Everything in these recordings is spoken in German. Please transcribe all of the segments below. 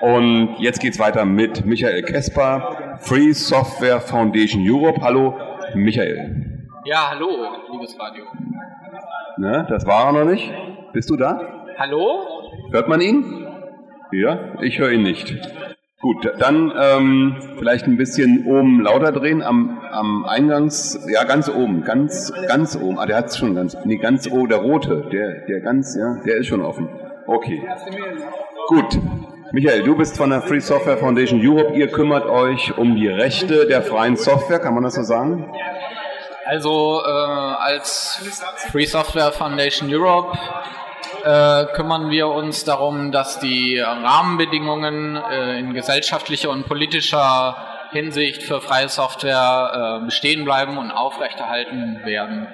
Und jetzt geht's weiter mit Michael Kesper, Free Software Foundation Europe. Hallo, Michael. Ja, hallo, liebes Radio. Ne, das war er noch nicht. Bist du da? Hallo? Hört man ihn? Ja, ich höre ihn nicht. Gut, dann ähm, vielleicht ein bisschen oben lauter drehen am, am Eingangs, ja ganz oben, ganz ganz oben. Ah, der hat es schon ganz, nee ganz oben, der rote, der der ganz, ja, der ist schon offen. Okay. Gut. Michael, du bist von der Free Software Foundation Europe. Ihr kümmert euch um die Rechte der freien Software, kann man das so sagen? Also äh, als Free Software Foundation Europe äh, kümmern wir uns darum, dass die Rahmenbedingungen äh, in gesellschaftlicher und politischer Hinsicht für freie Software äh, bestehen bleiben und aufrechterhalten werden.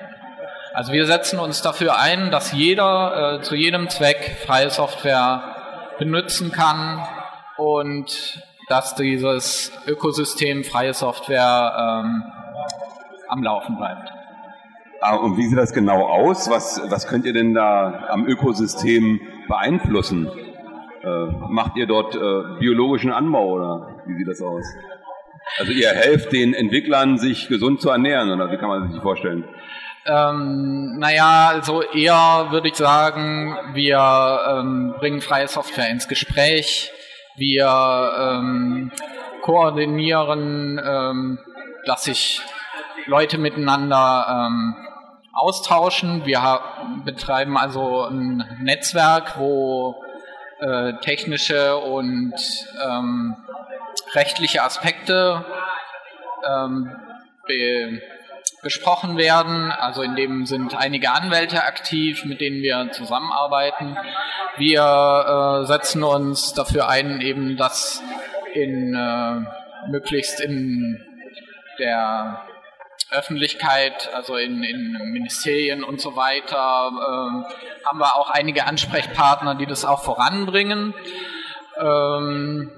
Also wir setzen uns dafür ein, dass jeder äh, zu jedem Zweck freie Software benutzen kann und dass dieses Ökosystem freie Software ähm, am Laufen bleibt. Ah, und wie sieht das genau aus? Was, was könnt ihr denn da am Ökosystem beeinflussen? Äh, macht ihr dort äh, biologischen Anbau oder wie sieht das aus? Also ihr helft den Entwicklern, sich gesund zu ernähren oder wie kann man sich das vorstellen? Ähm, naja, also eher würde ich sagen, wir ähm, bringen freie Software ins Gespräch, wir ähm, koordinieren, ähm, dass sich Leute miteinander ähm, austauschen. Wir betreiben also ein Netzwerk, wo äh, technische und ähm, rechtliche Aspekte ähm, besprochen werden. Also in dem sind einige Anwälte aktiv, mit denen wir zusammenarbeiten. Wir äh, setzen uns dafür ein, eben dass in äh, möglichst in der Öffentlichkeit, also in, in Ministerien und so weiter, äh, haben wir auch einige Ansprechpartner, die das auch voranbringen. Ähm,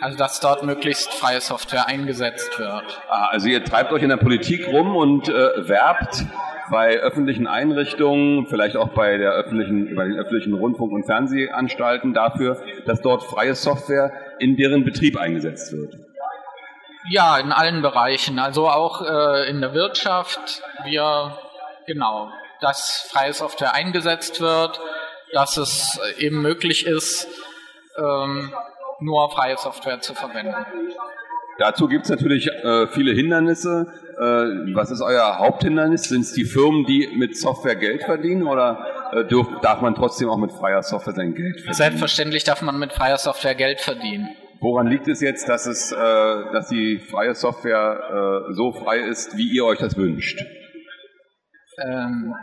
also dass dort möglichst freie Software eingesetzt wird. Ah, also ihr treibt euch in der Politik rum und äh, werbt bei öffentlichen Einrichtungen, vielleicht auch bei, der öffentlichen, bei den öffentlichen Rundfunk- und Fernsehanstalten dafür, dass dort freie Software in deren Betrieb eingesetzt wird. Ja, in allen Bereichen, also auch äh, in der Wirtschaft. Wir, genau, dass freie Software eingesetzt wird, dass es eben möglich ist, ähm, nur freie Software zu verwenden. Dazu gibt es natürlich äh, viele Hindernisse. Äh, was ist euer Haupthindernis? Sind es die Firmen, die mit Software Geld verdienen oder äh, dürf, darf man trotzdem auch mit freier Software sein Geld verdienen? Selbstverständlich darf man mit freier Software Geld verdienen. Woran liegt es jetzt, dass, es, äh, dass die freie Software äh, so frei ist, wie ihr euch das wünscht? Ähm,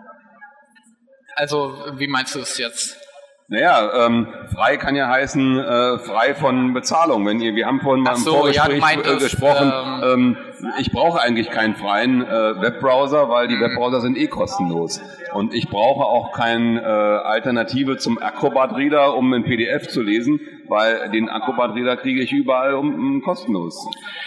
also, wie meinst du es jetzt? Naja, ähm, frei kann ja heißen äh, frei von Bezahlung. Wenn ihr, wir haben vorhin mal im so, Vorgespräch ja, äh, gesprochen, ähm, ähm, ich brauche eigentlich keinen freien äh, Webbrowser, weil die mhm. Webbrowser sind eh kostenlos. Und ich brauche auch keine äh, Alternative zum Acrobat Reader, um ein PDF zu lesen, weil den Acrobat Reader kriege ich überall um, um kostenlos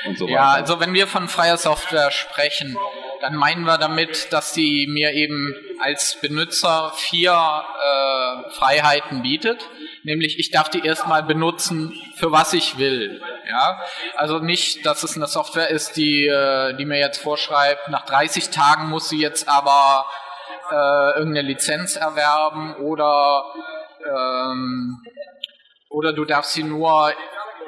und so weiter. Ja, also wenn wir von freier Software sprechen, dann meinen wir damit, dass sie mir eben als Benutzer vier äh, Freiheiten bietet. Nämlich, ich darf die erstmal benutzen, für was ich will. Ja? Also nicht, dass es eine Software ist, die, äh, die mir jetzt vorschreibt, nach 30 Tagen muss sie jetzt aber äh, irgendeine Lizenz erwerben oder, ähm, oder du darfst sie nur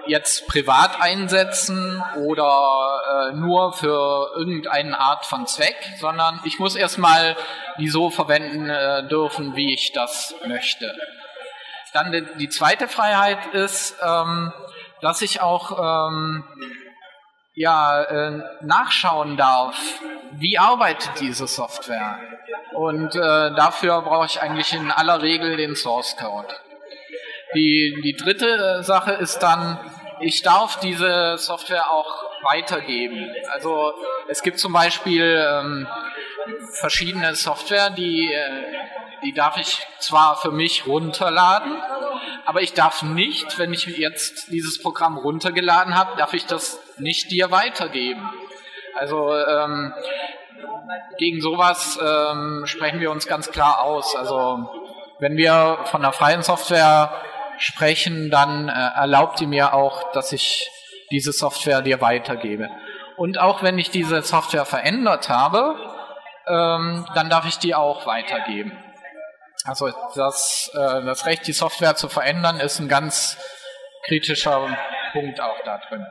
jetzt privat einsetzen oder äh, nur für irgendeine Art von Zweck, sondern ich muss erstmal die so verwenden äh, dürfen, wie ich das möchte. Dann die, die zweite Freiheit ist, ähm, dass ich auch ähm, ja, äh, nachschauen darf, wie arbeitet diese Software. Und äh, dafür brauche ich eigentlich in aller Regel den Source Code. Die, die dritte Sache ist dann, ich darf diese Software auch weitergeben. Also es gibt zum Beispiel ähm, verschiedene Software, die, äh, die darf ich zwar für mich runterladen, aber ich darf nicht, wenn ich jetzt dieses Programm runtergeladen habe, darf ich das nicht dir weitergeben. Also ähm, gegen sowas ähm, sprechen wir uns ganz klar aus. Also wenn wir von der freien Software sprechen, dann äh, erlaubt die mir auch, dass ich diese Software dir weitergebe. Und auch wenn ich diese Software verändert habe, ähm, dann darf ich die auch weitergeben. Also das, äh, das Recht, die Software zu verändern, ist ein ganz kritischer Punkt auch da drin.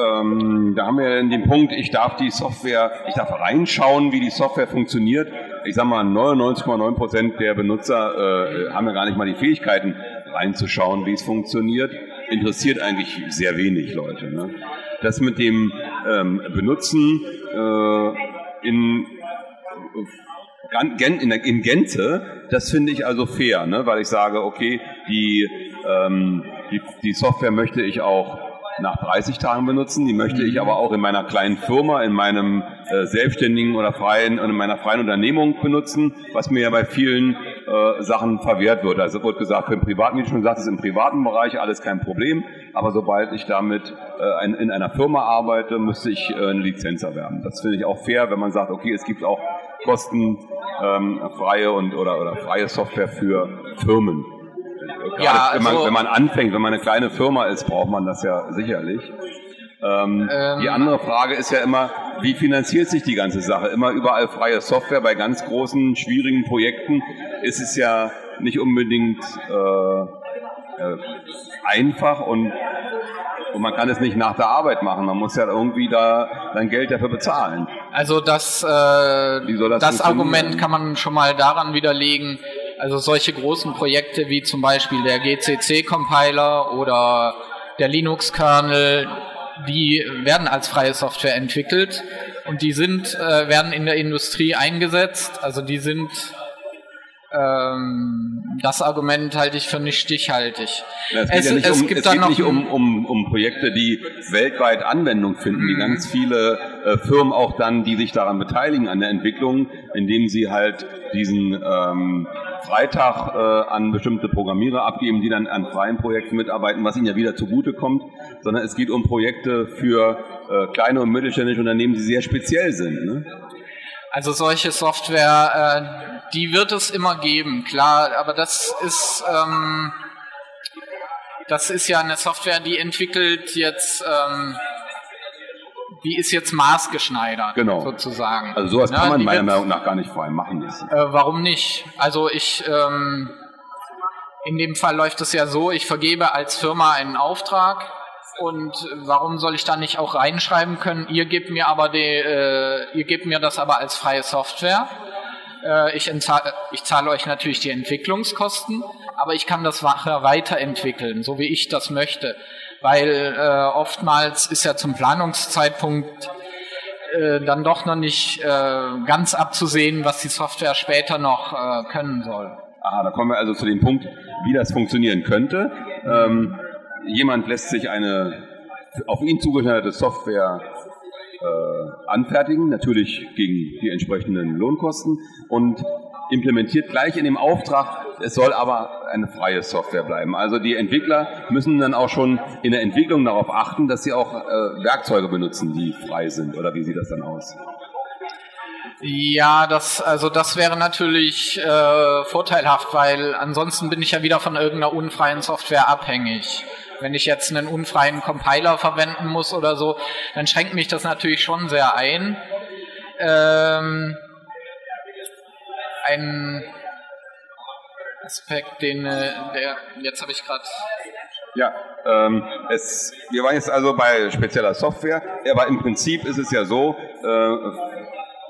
Ähm, da haben wir den Punkt, ich darf die Software, ich darf reinschauen, wie die Software funktioniert. Ich sage mal, 99,9 Prozent der Benutzer äh, haben ja gar nicht mal die Fähigkeiten, reinzuschauen, wie es funktioniert. Interessiert eigentlich sehr wenig Leute. Ne? Das mit dem ähm, Benutzen äh, in in, Gänze, das finde ich also fair, ne? weil ich sage, okay, die, ähm, die, die Software möchte ich auch nach 30 Tagen benutzen. Die möchte ich aber auch in meiner kleinen Firma, in meinem äh, selbstständigen oder freien, in meiner freien Unternehmung benutzen, was mir ja bei vielen äh, Sachen verwehrt wird. Also wird gesagt, für den privaten, wie du schon gesagt hast, im privaten Bereich alles kein Problem. Aber sobald ich damit äh, in, in einer Firma arbeite, müsste ich äh, eine Lizenz erwerben. Das finde ich auch fair, wenn man sagt, okay, es gibt auch kostenfreie ähm, und oder, oder freie Software für Firmen. Ja, wenn, man, also wenn man anfängt, wenn man eine kleine Firma ist, braucht man das ja sicherlich. Ähm, ähm, die andere Frage ist ja immer, wie finanziert sich die ganze Sache? Immer überall freie Software. Bei ganz großen, schwierigen Projekten ist es ja nicht unbedingt äh, äh, einfach und, und man kann es nicht nach der Arbeit machen. Man muss ja irgendwie da dann Geld dafür bezahlen. Also das, äh, das, das Argument kann man schon mal daran widerlegen, also solche großen Projekte wie zum Beispiel der GCC-Compiler oder der Linux-Kernel, die werden als freie Software entwickelt und die sind, äh, werden in der Industrie eingesetzt. Also die sind ähm, das Argument halte ich für nicht stichhaltig. Ja, es, es, ja es um, gibt, es geht nicht um, um, um Projekte, die weltweit Anwendung finden, die mhm. ganz viele äh, Firmen auch dann, die sich daran beteiligen an der Entwicklung, indem sie halt diesen ähm, Freitag äh, an bestimmte Programmierer abgeben, die dann an freien Projekten mitarbeiten, was ihnen ja wieder zugute kommt, sondern es geht um Projekte für äh, kleine und mittelständische Unternehmen, die sehr speziell sind. Ne? Also solche Software, äh, die wird es immer geben, klar, aber das ist ähm, das ist ja eine Software, die entwickelt jetzt ähm, die ist jetzt maßgeschneidert, genau. sozusagen. Also sowas kann man meiner Meinung nach gar nicht frei machen. Äh, warum nicht? Also ich, ähm, in dem Fall läuft es ja so, ich vergebe als Firma einen Auftrag und warum soll ich da nicht auch reinschreiben können, ihr gebt mir aber die, äh, ihr gebt mir das aber als freie Software. Äh, ich, ich zahle euch natürlich die Entwicklungskosten, aber ich kann das weiterentwickeln, so wie ich das möchte weil äh, oftmals ist ja zum Planungszeitpunkt äh, dann doch noch nicht äh, ganz abzusehen, was die Software später noch äh, können soll. Aha, da kommen wir also zu dem Punkt, wie das funktionieren könnte. Ähm, jemand lässt sich eine auf ihn zugeschneiderte Software äh, anfertigen, natürlich gegen die entsprechenden Lohnkosten und implementiert gleich in dem Auftrag es soll aber eine freie Software bleiben. Also die Entwickler müssen dann auch schon in der Entwicklung darauf achten, dass sie auch äh, Werkzeuge benutzen, die frei sind. Oder wie sieht das dann aus? Ja, das, also das wäre natürlich äh, vorteilhaft, weil ansonsten bin ich ja wieder von irgendeiner unfreien Software abhängig. Wenn ich jetzt einen unfreien Compiler verwenden muss oder so, dann schränkt mich das natürlich schon sehr ein. Ähm, ein Aspekt, den äh, der jetzt habe ich gerade. Ja, ähm, es, wir waren jetzt also bei spezieller Software, aber im Prinzip ist es ja so, äh,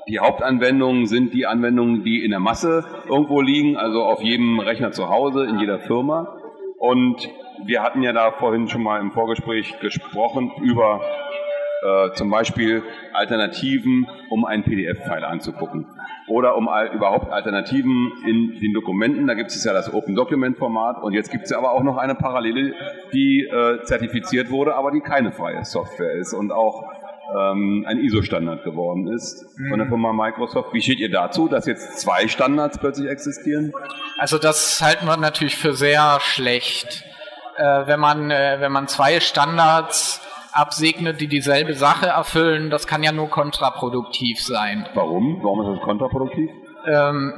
die Hauptanwendungen sind die Anwendungen, die in der Masse irgendwo liegen, also auf jedem Rechner zu Hause, in jeder Firma. Und wir hatten ja da vorhin schon mal im Vorgespräch gesprochen über äh, zum Beispiel Alternativen, um einen PDF-File anzugucken oder um überhaupt Alternativen in den Dokumenten. Da gibt es ja das Open Document Format und jetzt gibt es ja aber auch noch eine Parallele, die äh, zertifiziert wurde, aber die keine freie Software ist und auch ähm, ein ISO-Standard geworden ist von der mhm. Firma Microsoft. Wie steht ihr dazu, dass jetzt zwei Standards plötzlich existieren? Also das halten wir natürlich für sehr schlecht. Äh, wenn, man, äh, wenn man zwei Standards absegnet, die dieselbe Sache erfüllen, das kann ja nur kontraproduktiv sein. Warum? Warum ist das kontraproduktiv? Ähm,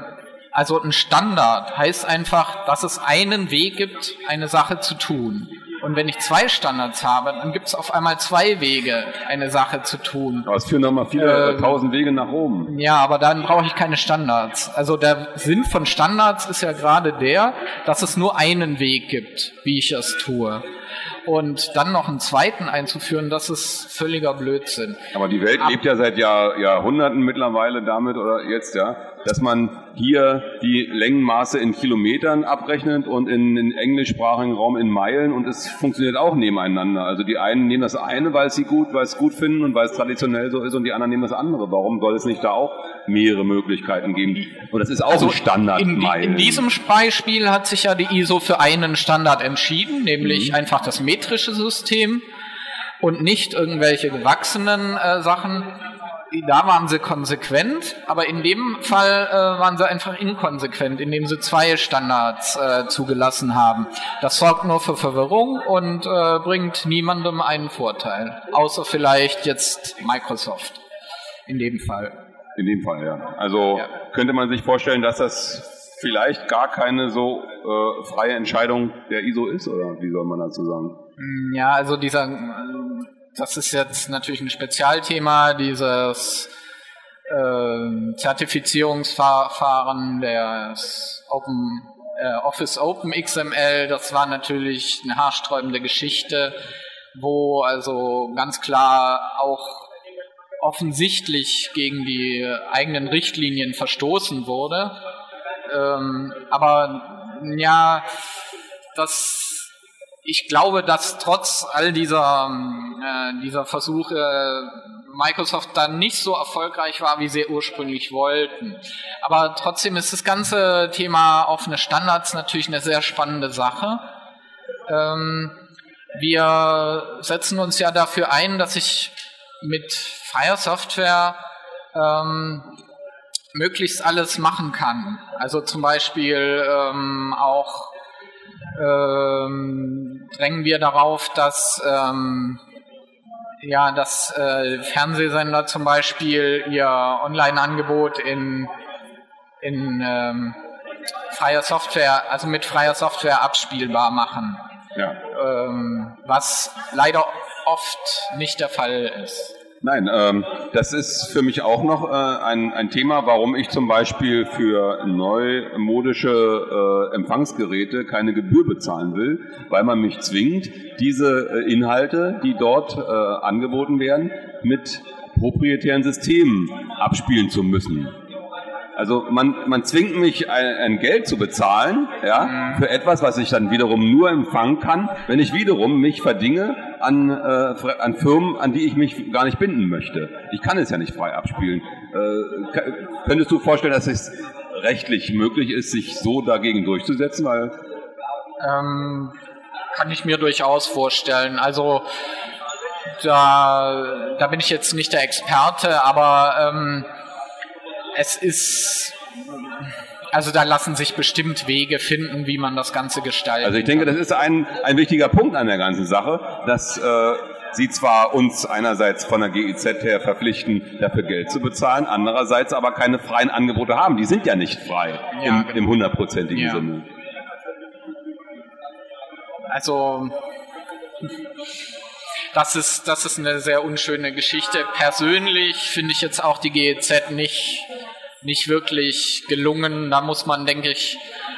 Also ein Standard heißt einfach, dass es einen Weg gibt, eine Sache zu tun. Und wenn ich zwei Standards habe, dann gibt es auf einmal zwei Wege, eine Sache zu tun. Aber es führen nochmal viele ähm, tausend Wege nach oben. Ja, aber dann brauche ich keine Standards. Also der Sinn von Standards ist ja gerade der, dass es nur einen Weg gibt, wie ich es tue. Und dann noch einen zweiten einzuführen, das ist völliger Blödsinn. Aber die Welt lebt ja seit Jahr, Jahrhunderten mittlerweile damit oder jetzt ja, dass man hier die Längenmaße in Kilometern abrechnet und in den englischsprachigen Raum in Meilen und es funktioniert auch nebeneinander. Also die einen nehmen das eine, weil sie gut, weil es gut finden und weil es traditionell so ist und die anderen nehmen das andere. Warum soll es nicht da auch mehrere Möglichkeiten geben? Und das ist auch also ein Standard. In, in, diesem Beispiel hat sich ja die ISO für einen Standard entschieden, nämlich mhm. einfach das metrische System und nicht irgendwelche gewachsenen äh, Sachen da waren sie konsequent, aber in dem Fall äh, waren sie einfach inkonsequent, indem sie zwei Standards äh, zugelassen haben. Das sorgt nur für Verwirrung und äh, bringt niemandem einen Vorteil, außer vielleicht jetzt Microsoft in dem Fall. In dem Fall, ja. Also ja. könnte man sich vorstellen, dass das vielleicht gar keine so äh, freie Entscheidung der ISO ist, oder wie soll man dazu sagen? Ja, also dieser das ist jetzt natürlich ein Spezialthema, dieses äh, Zertifizierungsverfahren des Open, äh, Office Open XML. Das war natürlich eine haarsträubende Geschichte, wo also ganz klar auch offensichtlich gegen die eigenen Richtlinien verstoßen wurde. Ähm, aber ja, das ich glaube, dass trotz all dieser, äh, dieser Versuche Microsoft dann nicht so erfolgreich war, wie sie ursprünglich wollten. Aber trotzdem ist das ganze Thema offene Standards natürlich eine sehr spannende Sache. Ähm, wir setzen uns ja dafür ein, dass ich mit freier Software ähm, möglichst alles machen kann. Also zum Beispiel ähm, auch ähm, drängen wir darauf, dass ähm, ja, dass äh, Fernsehsender zum Beispiel ihr Online-Angebot in, in ähm, freier Software, also mit freier Software abspielbar machen. Ja. Ähm, was leider oft nicht der Fall ist. Nein, ähm, das ist für mich auch noch äh, ein, ein Thema, warum ich zum Beispiel für neumodische äh, Empfangsgeräte keine Gebühr bezahlen will, weil man mich zwingt, diese äh, Inhalte, die dort äh, angeboten werden, mit proprietären Systemen abspielen zu müssen. Also man, man zwingt mich, ein, ein, Geld zu bezahlen, ja, für etwas, was ich dann wiederum nur empfangen kann, wenn ich wiederum mich verdinge an, äh, an Firmen, an die ich mich gar nicht binden möchte. Ich kann es ja nicht frei abspielen. Äh, könntest du vorstellen, dass es rechtlich möglich ist, sich so dagegen durchzusetzen? Weil ähm, kann ich mir durchaus vorstellen. Also da, da bin ich jetzt nicht der Experte, aber ähm, es ist also da lassen sich bestimmt Wege finden, wie man das Ganze gestaltet. Also ich denke, das ist ein, ein wichtiger Punkt an der ganzen Sache, dass äh, Sie zwar uns einerseits von der GIZ her verpflichten, dafür Geld zu bezahlen, andererseits aber keine freien Angebote haben. Die sind ja nicht frei ja, im, genau. im hundertprozentigen ja. Sinne. Also das ist, das ist eine sehr unschöne Geschichte. Persönlich finde ich jetzt auch die GEZ nicht, nicht wirklich gelungen. Da muss man, denke ich,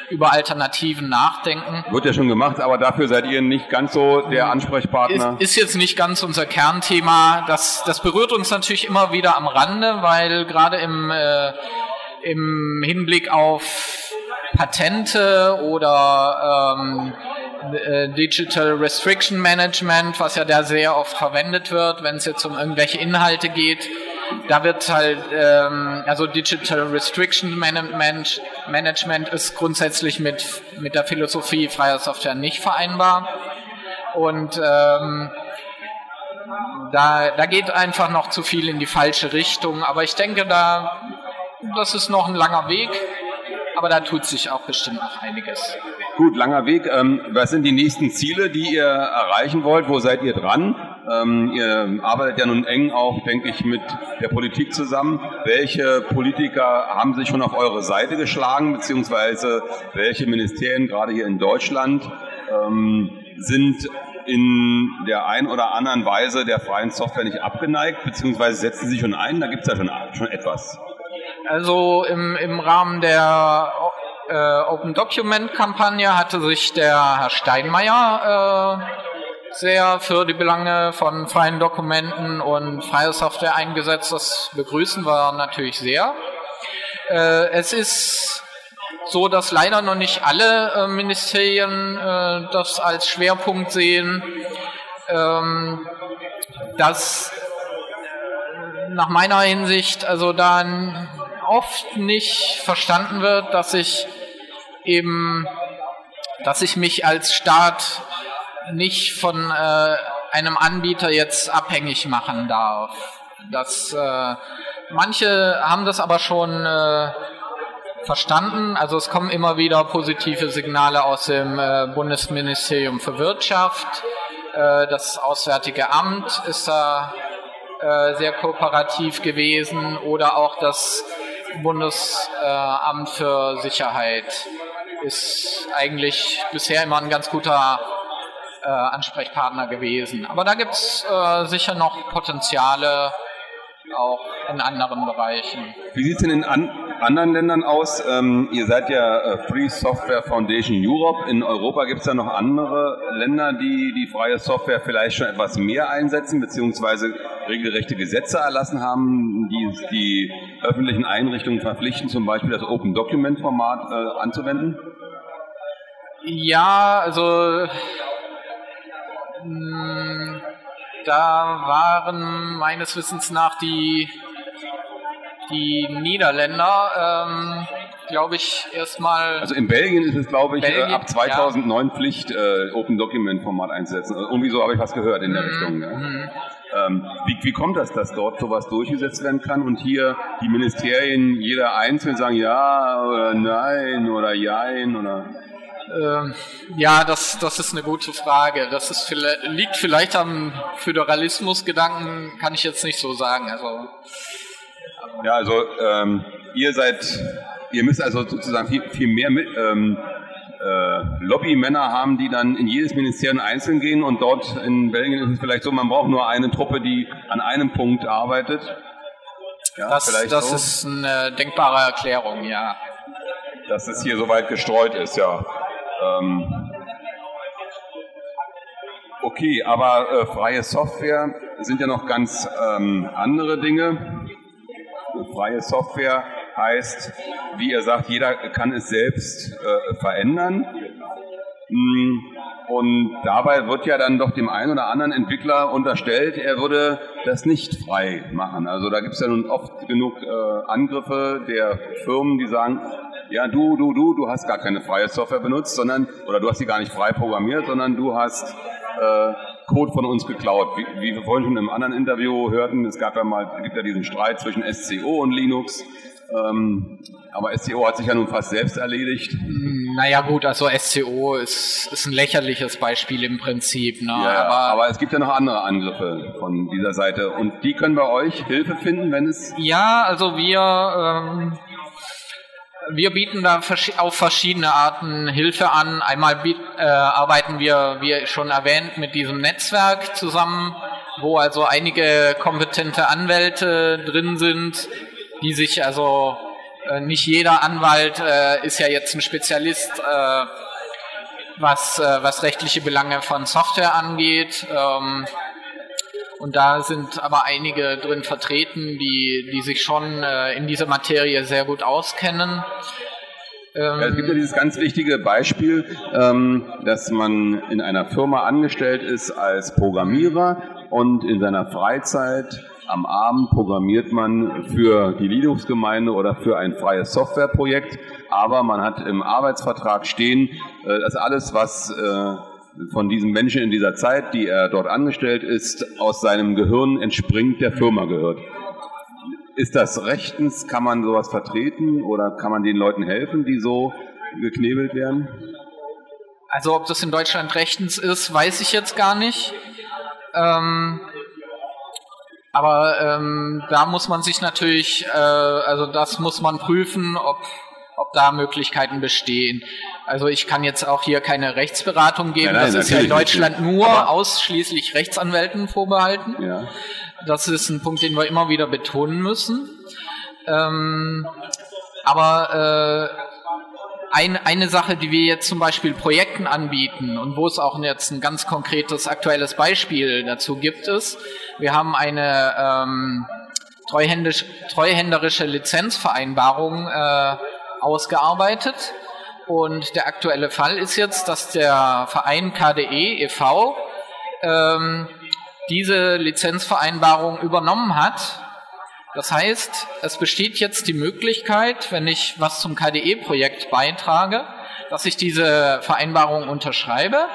über Alternativen nachdenken. Wird ja schon gemacht, aber dafür seid ihr nicht ganz so der Ansprechpartner. Ist, ist jetzt nicht ganz unser Kernthema. Das, das berührt uns natürlich immer wieder am Rande, weil gerade im, äh, im Hinblick auf Patente oder ähm, äh, Digital Restriction Management, was ja da sehr oft verwendet wird, wenn es jetzt um irgendwelche Inhalte geht. Da wird halt, ähm, also Digital Restriction Management, ist grundsätzlich mit, mit der Philosophie freier Software nicht vereinbar. Und ähm, da, da geht einfach noch zu viel in die falsche Richtung. Aber ich denke, da, das ist noch ein langer Weg, aber da tut sich auch bestimmt noch einiges. Gut, langer Weg. Ähm, was sind die nächsten Ziele, die ihr erreichen wollt? Wo seid ihr dran? Ähm, ihr arbeitet ja nun eng auch, denke ich, mit der Politik zusammen. Welche Politiker haben sich schon auf eure Seite geschlagen, beziehungsweise welche Ministerien, gerade hier in Deutschland, ähm, sind in der ein oder anderen Weise der freien Software nicht abgeneigt, beziehungsweise setzen sie schon ein? Da gibt es ja schon, schon etwas. Also im, im Rahmen der äh, Open Document Kampagne hatte sich der Herr Steinmeier äh, sehr für die Belange von freien Dokumenten und freier Software eingesetzt. Das begrüßen wir natürlich sehr. Äh, es ist so, dass leider noch nicht alle äh, Ministerien äh, das als Schwerpunkt sehen. Ähm, dass nach meiner Hinsicht also dann oft nicht verstanden wird, dass ich eben, dass ich mich als Staat nicht von äh, einem Anbieter jetzt abhängig machen darf. Das, äh, manche haben das aber schon äh, verstanden. Also es kommen immer wieder positive Signale aus dem äh, Bundesministerium für Wirtschaft. Äh, das Auswärtige Amt ist da äh, sehr kooperativ gewesen oder auch das Bundesamt für Sicherheit ist eigentlich bisher immer ein ganz guter äh, Ansprechpartner gewesen. Aber da gibt es äh, sicher noch Potenziale auch in anderen Bereichen. Wie sieht es denn in an anderen Ländern aus? Ähm, ihr seid ja äh, Free Software Foundation Europe. In Europa gibt es ja noch andere Länder, die die freie Software vielleicht schon etwas mehr einsetzen, beziehungsweise regelrechte Gesetze erlassen haben, die die öffentlichen Einrichtungen verpflichten, zum Beispiel das Open Document Format äh, anzuwenden? Ja, also mh, hm, da waren meines Wissens nach die, die Niederländer, ähm, glaube ich, erstmal. Also in Belgien ist es, glaube ich, äh, Belgien, ab 2009 ja. Pflicht, äh, Open Document Format einzusetzen. Also irgendwie so habe ich was gehört in der mhm. Richtung. Ja. Mhm. Ähm, wie, wie kommt das, dass dort sowas durchgesetzt werden kann und hier die Ministerien jeder einzeln sagen ja oder nein oder jein oder ähm, ja, das, das ist eine gute Frage. Das ist, liegt vielleicht am Föderalismusgedanken, kann ich jetzt nicht so sagen. Also, ja, also ähm, ihr seid, ihr müsst also sozusagen viel, viel mehr mit, ähm, äh, Lobbymänner haben, die dann in jedes Ministerium einzeln gehen und dort in Belgien ist es vielleicht so, man braucht nur eine Truppe, die an einem Punkt arbeitet. Ja, das das so. ist eine denkbare Erklärung, ja. Dass es hier so weit gestreut ist, ja. Ähm, okay, aber äh, freie Software sind ja noch ganz ähm, andere Dinge. Freie Software heißt, wie ihr sagt, jeder kann es selbst äh, verändern. Mm, und dabei wird ja dann doch dem einen oder anderen Entwickler unterstellt, er würde das nicht frei machen. Also da gibt es ja nun oft genug äh, Angriffe der Firmen, die sagen, ja, du, du, du, du hast gar keine freie Software benutzt, sondern, oder du hast sie gar nicht frei programmiert, sondern du hast äh, Code von uns geklaut. Wie, wie wir vorhin schon im anderen Interview hörten, es gab ja mal, gibt ja diesen Streit zwischen SCO und Linux. Ähm, aber SCO hat sich ja nun fast selbst erledigt. Naja gut, also SCO ist, ist ein lächerliches Beispiel im Prinzip. Ne? Ja, aber, aber es gibt ja noch andere Angriffe von dieser Seite und die können bei euch Hilfe finden, wenn es... Ja, also wir... Ähm wir bieten da auf verschiedene Arten Hilfe an. Einmal äh, arbeiten wir, wie schon erwähnt, mit diesem Netzwerk zusammen, wo also einige kompetente Anwälte drin sind, die sich also äh, nicht jeder Anwalt äh, ist ja jetzt ein Spezialist, äh, was, äh, was rechtliche Belange von Software angeht. Ähm, und da sind aber einige drin vertreten, die, die sich schon äh, in dieser Materie sehr gut auskennen. Ähm ja, es gibt ja dieses ganz wichtige Beispiel, ähm, dass man in einer Firma angestellt ist als Programmierer und in seiner Freizeit am Abend programmiert man für die Linux-Gemeinde oder für ein freies Softwareprojekt, aber man hat im Arbeitsvertrag stehen, äh, dass alles, was äh, von diesem Menschen in dieser Zeit, die er dort angestellt ist, aus seinem Gehirn entspringt, der Firma gehört. Ist das rechtens? Kann man sowas vertreten oder kann man den Leuten helfen, die so geknebelt werden? Also ob das in Deutschland rechtens ist, weiß ich jetzt gar nicht. Ähm, aber ähm, da muss man sich natürlich, äh, also das muss man prüfen, ob, ob da Möglichkeiten bestehen. Also ich kann jetzt auch hier keine Rechtsberatung geben. Nein, nein, das ist ja in Deutschland nicht. nur ausschließlich Rechtsanwälten vorbehalten. Ja. Das ist ein Punkt, den wir immer wieder betonen müssen. Ähm, aber äh, ein, eine Sache, die wir jetzt zum Beispiel Projekten anbieten und wo es auch jetzt ein ganz konkretes aktuelles Beispiel dazu gibt, ist, wir haben eine ähm, treuhändisch, treuhänderische Lizenzvereinbarung äh, ausgearbeitet. Und der aktuelle Fall ist jetzt, dass der Verein KDE e.V. Ähm, diese Lizenzvereinbarung übernommen hat das heißt, es besteht jetzt die Möglichkeit, wenn ich was zum KDE-Projekt beitrage, dass ich diese Vereinbarung unterschreibe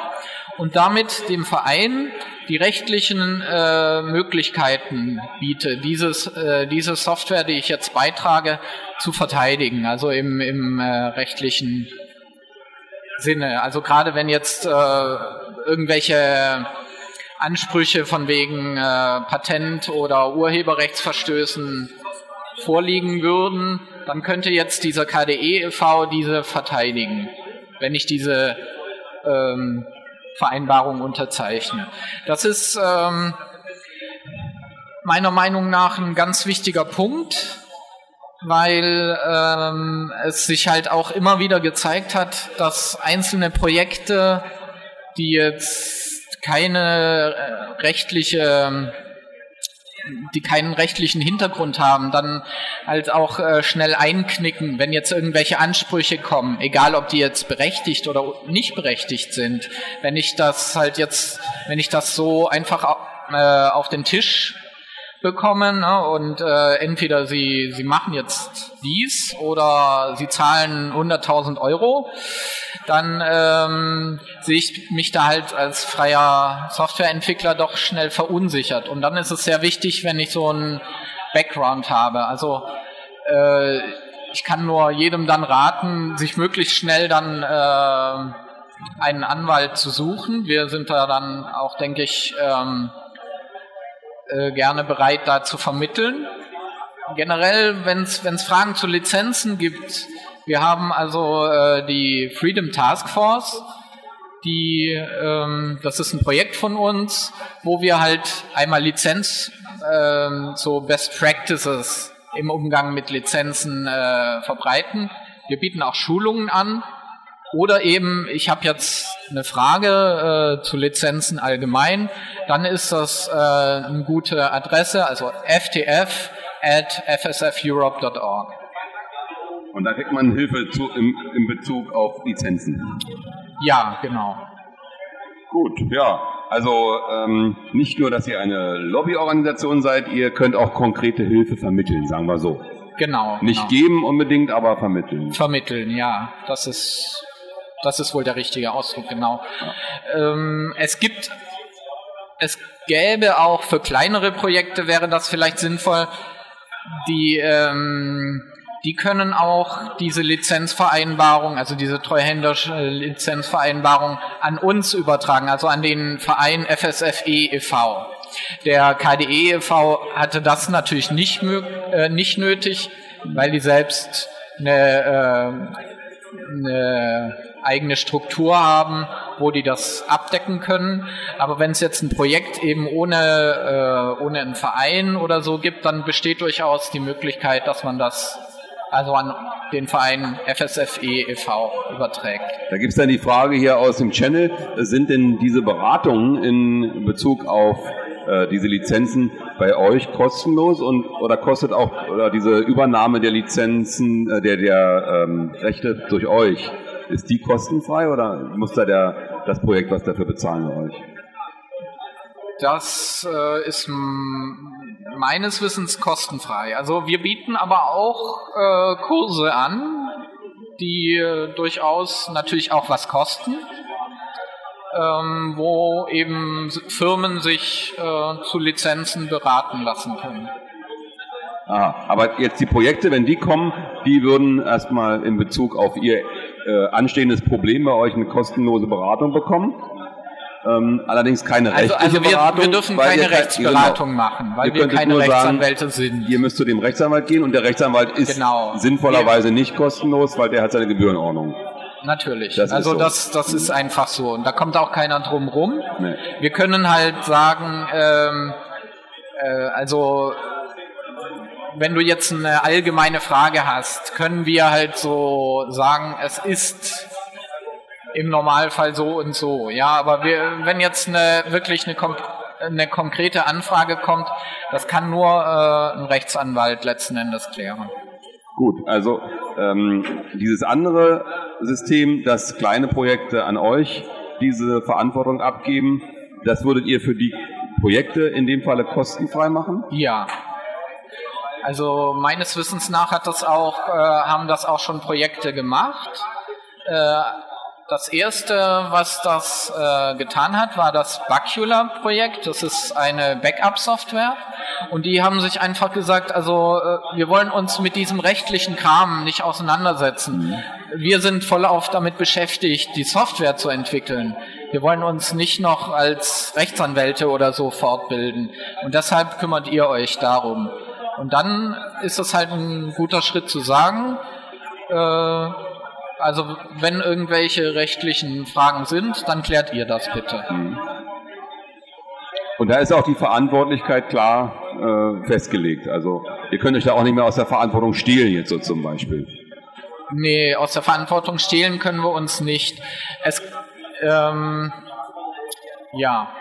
und damit dem Verein die rechtlichen äh, Möglichkeiten biete, dieses, äh, diese Software, die ich jetzt beitrage, zu verteidigen, also im, im äh, rechtlichen Sinne. Also gerade wenn jetzt äh, irgendwelche Ansprüche von wegen äh, Patent- oder Urheberrechtsverstößen vorliegen würden, dann könnte jetzt dieser KDE e.V. diese verteidigen, wenn ich diese ähm, Vereinbarung unterzeichne. Das ist ähm, meiner Meinung nach ein ganz wichtiger Punkt, weil ähm, es sich halt auch immer wieder gezeigt hat, dass einzelne Projekte, die jetzt keine äh, rechtliche die keinen rechtlichen Hintergrund haben, dann halt auch äh, schnell einknicken, wenn jetzt irgendwelche Ansprüche kommen, egal ob die jetzt berechtigt oder nicht berechtigt sind. Wenn ich das halt jetzt, wenn ich das so einfach äh, auf den Tisch bekommen ne? und äh, entweder sie, sie machen jetzt dies oder sie zahlen 100.000 Euro, dann ähm, sehe ich mich da halt als freier Softwareentwickler doch schnell verunsichert. Und dann ist es sehr wichtig, wenn ich so einen Background habe. Also äh, ich kann nur jedem dann raten, sich möglichst schnell dann äh, einen Anwalt zu suchen. Wir sind da dann auch, denke ich, ähm, äh, gerne bereit, da zu vermitteln. Generell, wenn es Fragen zu Lizenzen gibt, wir haben also äh, die Freedom Task Force, die, ähm, das ist ein Projekt von uns, wo wir halt einmal Lizenz, ähm, so Best Practices im Umgang mit Lizenzen äh, verbreiten. Wir bieten auch Schulungen an, oder eben, ich habe jetzt eine Frage äh, zu Lizenzen allgemein, dann ist das äh, eine gute Adresse, also ftf at fsfeurope.org. Und da kriegt man Hilfe zu, im, in Bezug auf Lizenzen. Ja, genau. Gut, ja. Also ähm, nicht nur, dass ihr eine Lobbyorganisation seid, ihr könnt auch konkrete Hilfe vermitteln, sagen wir so. Genau. Nicht genau. geben unbedingt, aber vermitteln. Vermitteln, ja. Das ist das ist wohl der richtige Ausdruck, genau. Ähm, es gibt, es gäbe auch für kleinere Projekte wäre das vielleicht sinnvoll, die, ähm, die können auch diese Lizenzvereinbarung, also diese treuhänderische Lizenzvereinbarung an uns übertragen, also an den Verein FSFE e.V. Der KDE e.V. hatte das natürlich nicht, äh, nicht nötig, weil die selbst eine, äh, eine eigene Struktur haben, wo die das abdecken können. Aber wenn es jetzt ein Projekt eben ohne, äh, ohne einen Verein oder so gibt, dann besteht durchaus die Möglichkeit, dass man das also an den Verein FSFE e.V. überträgt. Da gibt es dann die Frage hier aus dem Channel, sind denn diese Beratungen in Bezug auf äh, diese Lizenzen bei euch kostenlos und oder kostet auch oder diese Übernahme der Lizenzen, äh, der, der ähm, Rechte durch euch ist die kostenfrei oder muss da der, das Projekt was dafür bezahlen bei euch? Das äh, ist meines Wissens kostenfrei. Also wir bieten aber auch äh, Kurse an, die äh, durchaus natürlich auch was kosten, ähm, wo eben Firmen sich äh, zu Lizenzen beraten lassen können. Ah, aber jetzt die Projekte, wenn die kommen, die würden erstmal in Bezug auf ihr äh, anstehendes Problem bei euch eine kostenlose Beratung bekommen. Ähm, allerdings keine Also, rechtliche also wir, Beratung. wir dürfen keine ihr Rechtsberatung genau. machen, weil wir keine nur sagen, Rechtsanwälte sind. Ihr müsst zu dem Rechtsanwalt gehen und der Rechtsanwalt ist Genau. sinnvollerweise nicht kostenlos, weil der hat seine Gebührenordnung. Natürlich. Das ist also so. das, das ist einfach so. Und da kommt auch keiner drum rum. Nee. Wir können halt sagen, ähm, äh, also wenn du jetzt eine allgemeine Frage hast, können wir halt so sagen, es ist im Normalfall so und so. Ja, aber wir, wenn jetzt eine wirklich eine, eine konkrete Anfrage kommt, das kann nur äh, ein Rechtsanwalt letzten Endes klären. Gut, also ähm, dieses andere System, dass kleine Projekte an euch diese Verantwortung abgeben, das würdet ihr für die Projekte in dem Falle kostenfrei machen? Ja. Also meines Wissens nach hat das auch, äh, haben das auch schon Projekte gemacht. Äh, das erste, was das äh, getan hat, war das Bacula-Projekt. Das ist eine Backup-Software. Und die haben sich einfach gesagt, also äh, wir wollen uns mit diesem rechtlichen Kram nicht auseinandersetzen. Wir sind voll auf damit beschäftigt, die Software zu entwickeln. Wir wollen uns nicht noch als Rechtsanwälte oder so fortbilden. Und deshalb kümmert ihr euch darum. Und dann ist es halt ein guter Schritt zu sagen, äh, also wenn irgendwelche rechtlichen Fragen sind, dann klärt ihr das bitte. Und da ist auch die Verantwortlichkeit klar äh, festgelegt. Also ihr könnt euch da auch nicht mehr aus der Verantwortung stehlen jetzt so zum Beispiel. Nee, aus der Verantwortung stehlen können wir uns nicht. Es, ähm, ja.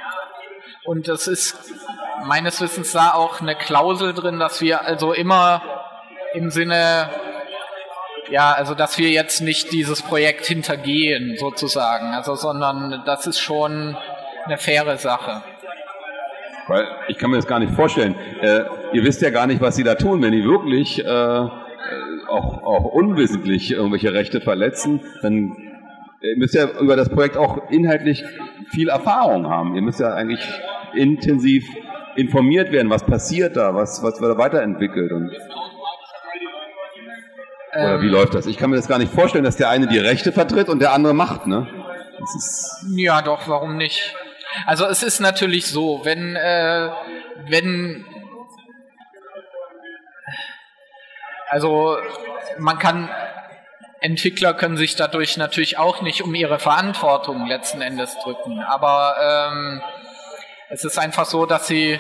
Und es ist meines Wissens da auch eine Klausel drin, dass wir also immer im Sinne, ja, also dass wir jetzt nicht dieses Projekt hintergehen sozusagen, also sondern das ist schon eine faire Sache. Weil ich kann mir das gar nicht vorstellen. Äh, ihr wisst ja gar nicht, was sie da tun. Wenn die wirklich äh, äh, auch, auch unwissentlich irgendwelche Rechte verletzen, dann ihr müsst ja über das Projekt auch inhaltlich viel Erfahrung haben. Ihr müsst ja eigentlich intensiv informiert werden, was passiert da, was, was wird da weiterentwickelt und oder Ähm, wie läuft das? Ich kann mir das gar nicht vorstellen, dass der eine die Rechte vertritt und der andere macht, ne? Ja, doch, warum nicht? Also es ist natürlich so, wenn, äh, wenn, also man kann, Entwickler können sich dadurch natürlich auch nicht um ihre Verantwortung letzten Endes drücken, aber ähm, es ist einfach so, dass sie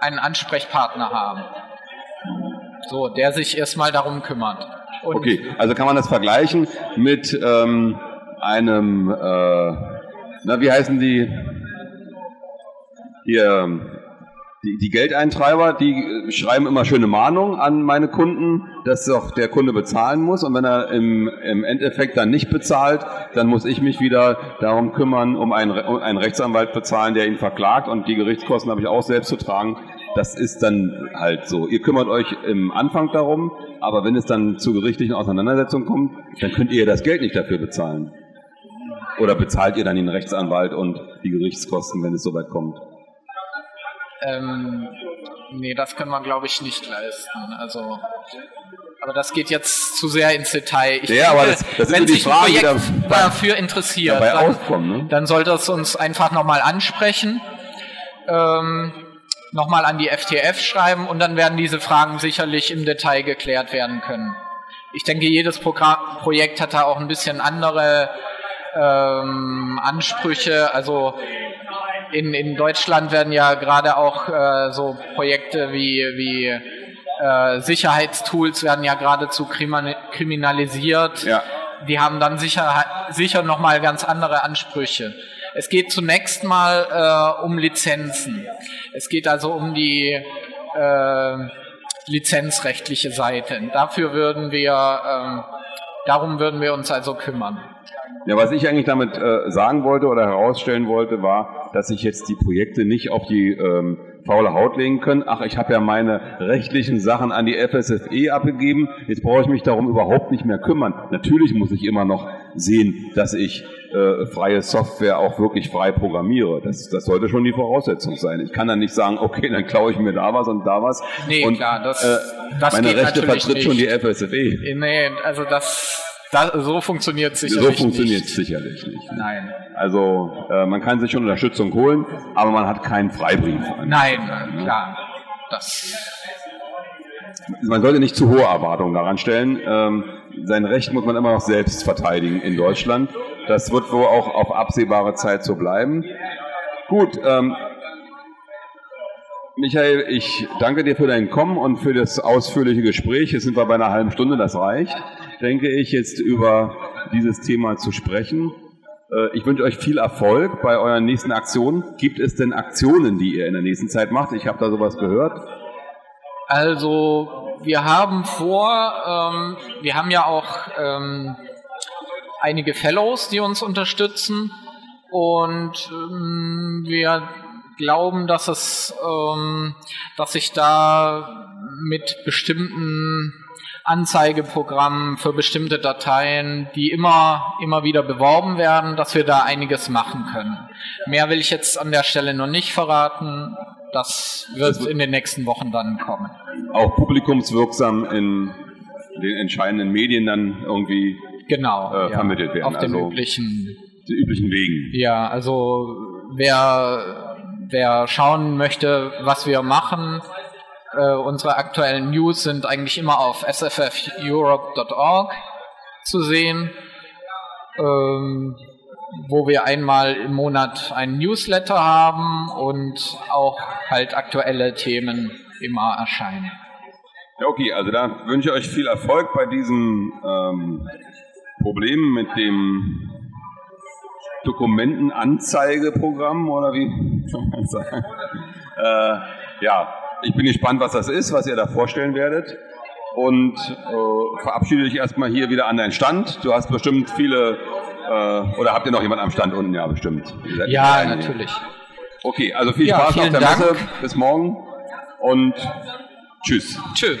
einen Ansprechpartner haben, so, der sich erstmal darum kümmert. Und Okay, also kann man das vergleichen mit ähm, einem, äh, na wie heißen die, hier, die, die Geldeintreiber, die äh, schreiben immer schöne Mahnungen an meine Kunden, dass doch der Kunde bezahlen muss und wenn er im, im Endeffekt dann nicht bezahlt, dann muss ich mich wieder darum kümmern, um einen, um einen Rechtsanwalt bezahlen, der ihn verklagt und die Gerichtskosten habe ich auch selbst zu tragen. Das ist dann halt so. Ihr kümmert euch im Anfang darum, aber wenn es dann zu gerichtlichen Auseinandersetzungen kommt, dann könnt ihr das Geld nicht dafür bezahlen. Oder bezahlt ihr dann den Rechtsanwalt und die Gerichtskosten, wenn es soweit kommt? Ähm, nee, das können wir, glaube ich, nicht leisten. Also, aber das geht jetzt zu sehr ins Detail. Ich Ja, aber das- das wenn sich ein Fragen, die Projekt da- dafür interessiert, dann, ne? dann sollte es uns einfach nochmal ansprechen, ähm, nochmal an die FTF schreiben und dann werden diese Fragen sicherlich im Detail geklärt werden können. Ich denke, jedes Programm, Projekt hat da auch ein bisschen andere ähm, Ansprüche. Also in, in Deutschland werden ja gerade auch äh, so Projekte wie, wie äh, Sicherheitstools werden ja geradezu krimi- kriminalisiert. Ja. Die haben dann sicher, sicher nochmal ganz andere Ansprüche. Es geht zunächst mal äh, um Lizenzen. Es geht also um die äh, lizenzrechtliche Seite. Dafür würden wir, ähm, darum würden wir uns also kümmern. Ja, was ich eigentlich damit äh, sagen wollte oder herausstellen wollte, war, dass sich jetzt die Projekte nicht auf die ähm, faule Haut legen können. Ach, ich habe ja meine rechtlichen Sachen an die FSFE abgegeben, jetzt brauche ich mich darum überhaupt nicht mehr kümmern. Natürlich muss ich immer noch sehen, dass ich äh, freie Software auch wirklich frei programmiere. Das, das sollte schon die Voraussetzung sein. Ich kann dann nicht sagen, okay, dann klaue ich mir da was und da was. Nee, und, klar, das- äh, das meine Rechte vertritt schon nicht. die FSFE. Nee, also das, Das, so funktioniert sicherlich So funktioniert nicht. sicherlich nicht. Nein. Also äh, man kann sich schon Unterstützung holen, aber man hat keinen Freibrief. Nein, klar. Das Man sollte nicht zu hohe Erwartungen daran stellen. Ähm, sein Recht muss man immer noch selbst verteidigen in Deutschland. Das wird wohl auch auf absehbare Zeit so bleiben. Gut, ähm, Michael, ich danke dir für dein Kommen und für das ausführliche Gespräch. Jetzt sind wir bei einer halben Stunde, das reicht, denke ich, jetzt über dieses Thema zu sprechen. Äh, Ich wünsche euch viel Erfolg bei euren nächsten Aktionen. Gibt es denn Aktionen, die ihr in der nächsten Zeit macht? Ich habe da sowas gehört. Also wir haben vor, ähm, wir haben ja auch ähm, einige Fellows, die uns unterstützen und ähm, wir glauben, dass es, ähm, dass sich da mit bestimmten Anzeigeprogrammen für bestimmte Dateien, die immer, immer wieder beworben werden, dass wir da einiges machen können. Mehr will ich jetzt an der Stelle noch nicht verraten. Das wird in den nächsten Wochen dann kommen. Auch publikumswirksam in den entscheidenden Medien dann irgendwie Genau. Äh, vermittelt werden, Auf den also- üblichen. die üblichen Wegen. Ja, also wer, wer schauen möchte, was wir machen, äh, unsere aktuellen News sind eigentlich immer auf sffeurope.org zu sehen, ähm, wo wir einmal im Monat einen Newsletter haben und auch halt aktuelle Themen immer erscheinen. Ja, okay, also da wünsche ich euch viel Erfolg bei diesem ähm, Problem mit dem Dokumentenanzeigeprogramm oder wie? Äh, ja, ich bin gespannt, was das ist, was ihr da vorstellen werdet. Und äh, verabschiede dich erstmal hier wieder an deinen Stand. Du hast bestimmt viele, äh, oder habt ihr noch jemanden am Stand unten? Ja, bestimmt. Ja, alleine hier. natürlich. Okay, also viel Ja, Spaß auf der Dank. Messe. Bis morgen und tschüss. Tschüss.